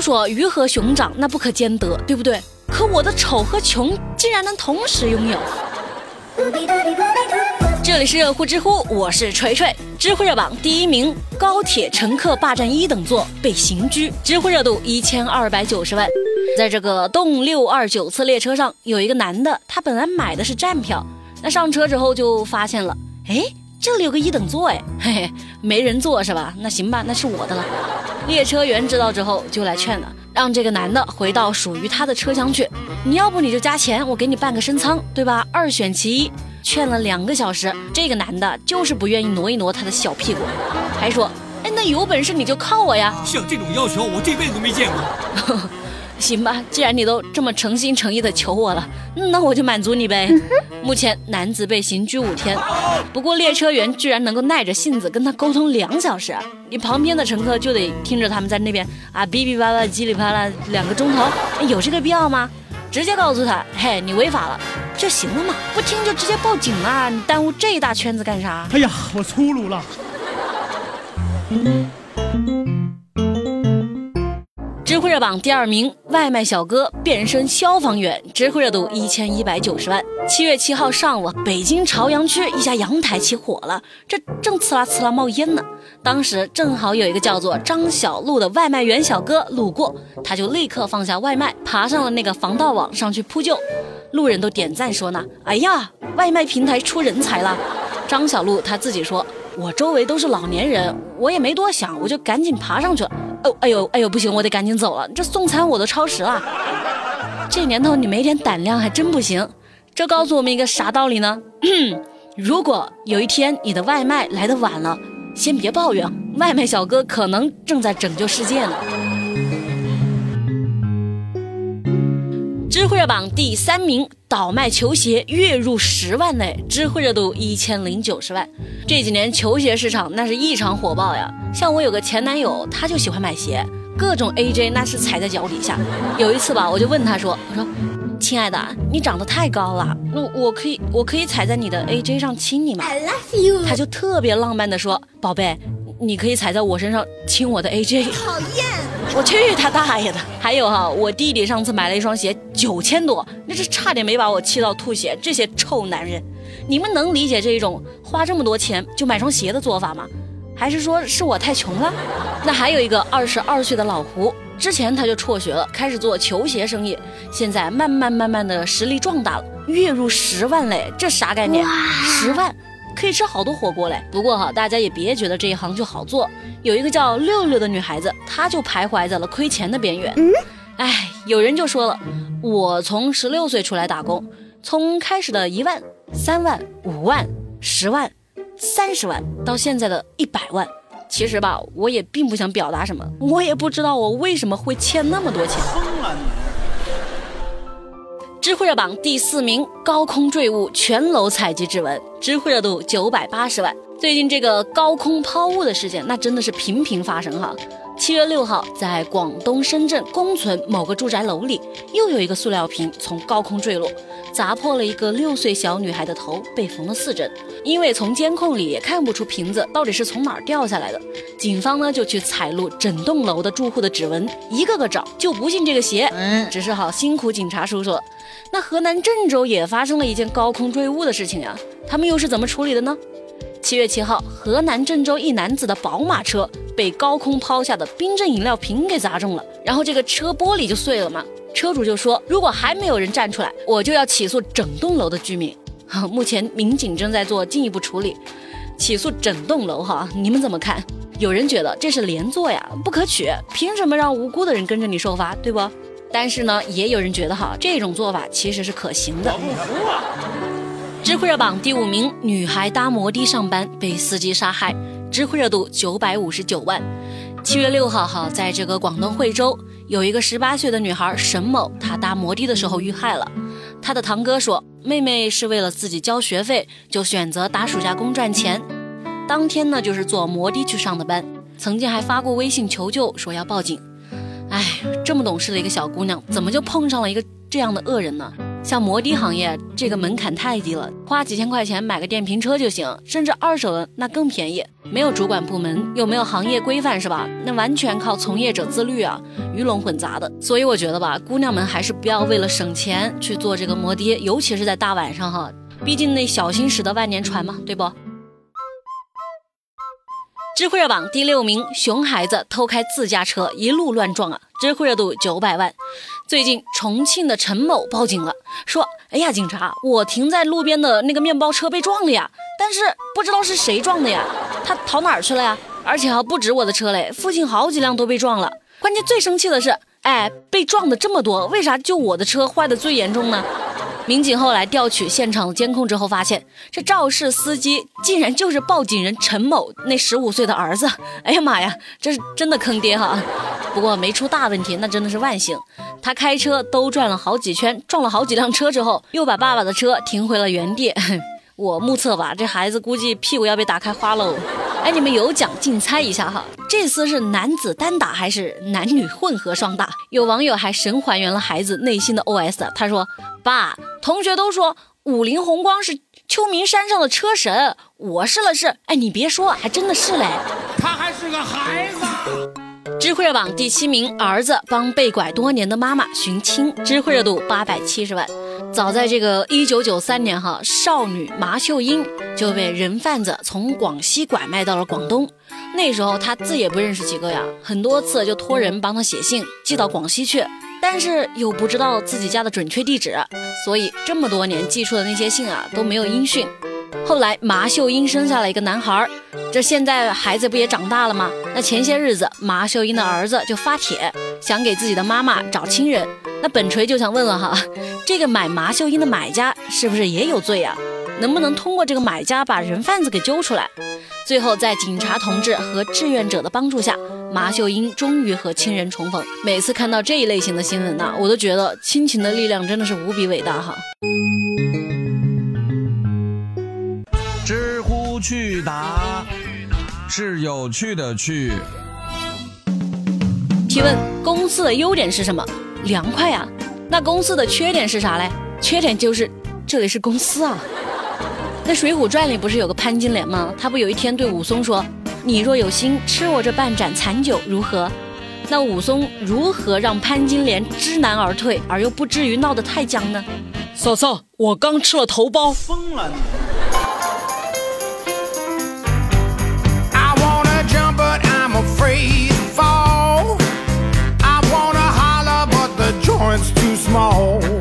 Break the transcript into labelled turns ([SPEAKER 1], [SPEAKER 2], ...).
[SPEAKER 1] 说鱼和熊掌那不可兼得，对不对？可我的丑和穷竟然能同时拥有。这里是热乎知乎，我是锤锤。知乎热榜第一名，高铁乘客霸占一等座被刑拘，知乎热度一千二百九十万。在这个动六二九次列车上，有一个男的，他本来买的是站票，那上车之后就发现了，哎，这里有个一等座，哎，嘿嘿，没人坐是吧？那行吧，那是我的了。列车员知道之后就来劝了，让这个男的回到属于他的车厢去。你要不你就加钱，我给你办个升舱，对吧？二选其一。劝了两个小时，这个男的就是不愿意挪一挪他的小屁股，还说：“哎，那有本事你就靠我呀！”
[SPEAKER 2] 像这种要求，我这辈子都没见过。
[SPEAKER 1] 行吧，既然你都这么诚心诚意的求我了，那我就满足你呗。目前男子被刑拘五天，不过列车员居然能够耐着性子跟他沟通两小时，你旁边的乘客就得听着他们在那边啊哔哔叭叭叽里啪啦两个钟头，有这个必要吗？直接告诉他，嘿，你违法了。就行了嘛，不听就直接报警啊！你耽误这一大圈子干啥？
[SPEAKER 2] 哎呀，我粗鲁了。
[SPEAKER 1] 知乎热榜第二名，外卖小哥变身消防员，知乎热度一千一百九十万。七月七号上午，北京朝阳区一家阳台起火了，这正呲啦呲啦冒烟呢。当时正好有一个叫做张小璐的外卖员小哥路过，他就立刻放下外卖，爬上了那个防盗网上去扑救。路人都点赞说呢，哎呀，外卖平台出人才了。张小璐他自己说，我周围都是老年人，我也没多想，我就赶紧爬上去了。哦，哎呦，哎呦，不行，我得赶紧走了，这送餐我都超时了。这年头你没点胆量还真不行。这告诉我们一个啥道理呢？如果有一天你的外卖来的晚了，先别抱怨，外卖小哥可能正在拯救世界呢。知乎热榜第三名，倒卖球鞋月入十万嘞！知乎热度一千零九十万。这几年球鞋市场那是异常火爆呀。像我有个前男友，他就喜欢买鞋，各种 AJ 那是踩在脚底下。有一次吧，我就问他说：“我说，亲爱的，你长得太高了，那我可以我可以踩在你的 AJ 上亲你吗？”I love you。他就特别浪漫的说：“宝贝，你可以踩在我身上亲我的 AJ。”讨厌。我去他大爷的！还有哈，我弟弟上次买了一双鞋，九千多，那是差点没把我气到吐血。这些臭男人，你们能理解这种花这么多钱就买双鞋的做法吗？还是说是我太穷了？那还有一个二十二岁的老胡，之前他就辍学了，开始做球鞋生意，现在慢慢慢慢的实力壮大了，月入十万嘞，这啥概念？十万。可以吃好多火锅嘞！不过哈，大家也别觉得这一行就好做。有一个叫六六的女孩子，她就徘徊在了亏钱的边缘。嗯，哎，有人就说了，我从十六岁出来打工，从开始的一万、三万、五万、十万、三十万，到现在的一百万。其实吧，我也并不想表达什么，我也不知道我为什么会欠那么多钱。知乎热榜第四名，高空坠物，全楼采集指纹，知乎热度九百八十万。最近这个高空抛物的事件，那真的是频频发生哈。七月六号，在广东深圳公存某个住宅楼里，又有一个塑料瓶从高空坠落，砸破了一个六岁小女孩的头，被缝了四针。因为从监控里也看不出瓶子到底是从哪儿掉下来的，警方呢就去采录整栋楼的住户的指纹，一个个找，就不信这个邪。嗯，只是好辛苦警察叔叔了。那河南郑州也发生了一件高空坠物的事情呀，他们又是怎么处理的呢？七月七号，河南郑州一男子的宝马车被高空抛下的冰镇饮料瓶给砸中了，然后这个车玻璃就碎了嘛。车主就说，如果还没有人站出来，我就要起诉整栋楼的居民。哈，目前民警正在做进一步处理，起诉整栋楼。哈，你们怎么看？有人觉得这是连坐呀，不可取，凭什么让无辜的人跟着你受罚，对不？但是呢，也有人觉得哈，这种做法其实是可行的。知乎热榜第五名，女孩搭摩的上班被司机杀害，知乎热度九百五十九万。七月六号，哈，在这个广东惠州，有一个十八岁的女孩沈某，她搭摩的的时候遇害了。她的堂哥说，妹妹是为了自己交学费，就选择打暑假工赚钱。当天呢，就是坐摩的去上的班，曾经还发过微信求救，说要报警。哎，这么懂事的一个小姑娘，怎么就碰上了一个这样的恶人呢？像摩的行业，这个门槛太低了，花几千块钱买个电瓶车就行，甚至二手的那更便宜。没有主管部门，又没有行业规范，是吧？那完全靠从业者自律啊，鱼龙混杂的。所以我觉得吧，姑娘们还是不要为了省钱去做这个摩的，尤其是在大晚上哈，毕竟那小心驶得万年船嘛，对不？知乎热榜第六名，熊孩子偷开自家车一路乱撞啊！知乎热度九百万。最近重庆的陈某报警了，说：“哎呀，警察，我停在路边的那个面包车被撞了呀，但是不知道是谁撞的呀，他逃哪儿去了呀？而且还不止我的车嘞，附近好几辆都被撞了。关键最生气的是，哎，被撞的这么多，为啥就我的车坏的最严重呢？”民警后来调取现场监控之后，发现这肇事司机竟然就是报警人陈某那十五岁的儿子。哎呀妈呀，这是真的坑爹哈！不过没出大问题，那真的是万幸。他开车兜转了好几圈，撞了好几辆车之后，又把爸爸的车停回了原地。我目测吧，这孩子估计屁股要被打开花喽。哎，你们有奖竞猜一下哈，这次是男子单打还是男女混合双打？有网友还神还原了孩子内心的 OS，他说：“爸，同学都说五菱宏光是秋名山上的车神，我试了试，哎，你别说，还真的是嘞。
[SPEAKER 2] 他还是个孩子。”
[SPEAKER 1] 知乎热榜第七名，儿子帮被拐多年的妈妈寻亲，知乎热度八百七十万。早在这个一九九三年，哈，少女麻秀英就被人贩子从广西拐卖到了广东。那时候她字也不认识几个呀，很多次就托人帮她写信寄到广西去，但是又不知道自己家的准确地址，所以这么多年寄出的那些信啊都没有音讯。后来麻秀英生下了一个男孩，这现在孩子不也长大了吗？那前些日子麻秀英的儿子就发帖想给自己的妈妈找亲人。那本锤就想问了哈，这个买麻秀英的买家是不是也有罪呀？能不能通过这个买家把人贩子给揪出来？最后在警察同志和志愿者的帮助下，马秀英终于和亲人重逢。每次看到这一类型的新闻呢，我都觉得亲情的力量真的是无比伟大哈。
[SPEAKER 3] 知乎趣答是有趣的趣。
[SPEAKER 1] 提问：公司的优点是什么？凉快呀，那公司的缺点是啥嘞？缺点就是这里是公司啊。那《水浒传》里不是有个潘金莲吗？他不有一天对武松说：“你若有心吃我这半盏残酒，如何？”那武松如何让潘金莲知难而退，而又不至于闹得太僵呢？
[SPEAKER 2] 嫂嫂，我刚吃了头孢，
[SPEAKER 4] 疯了你！small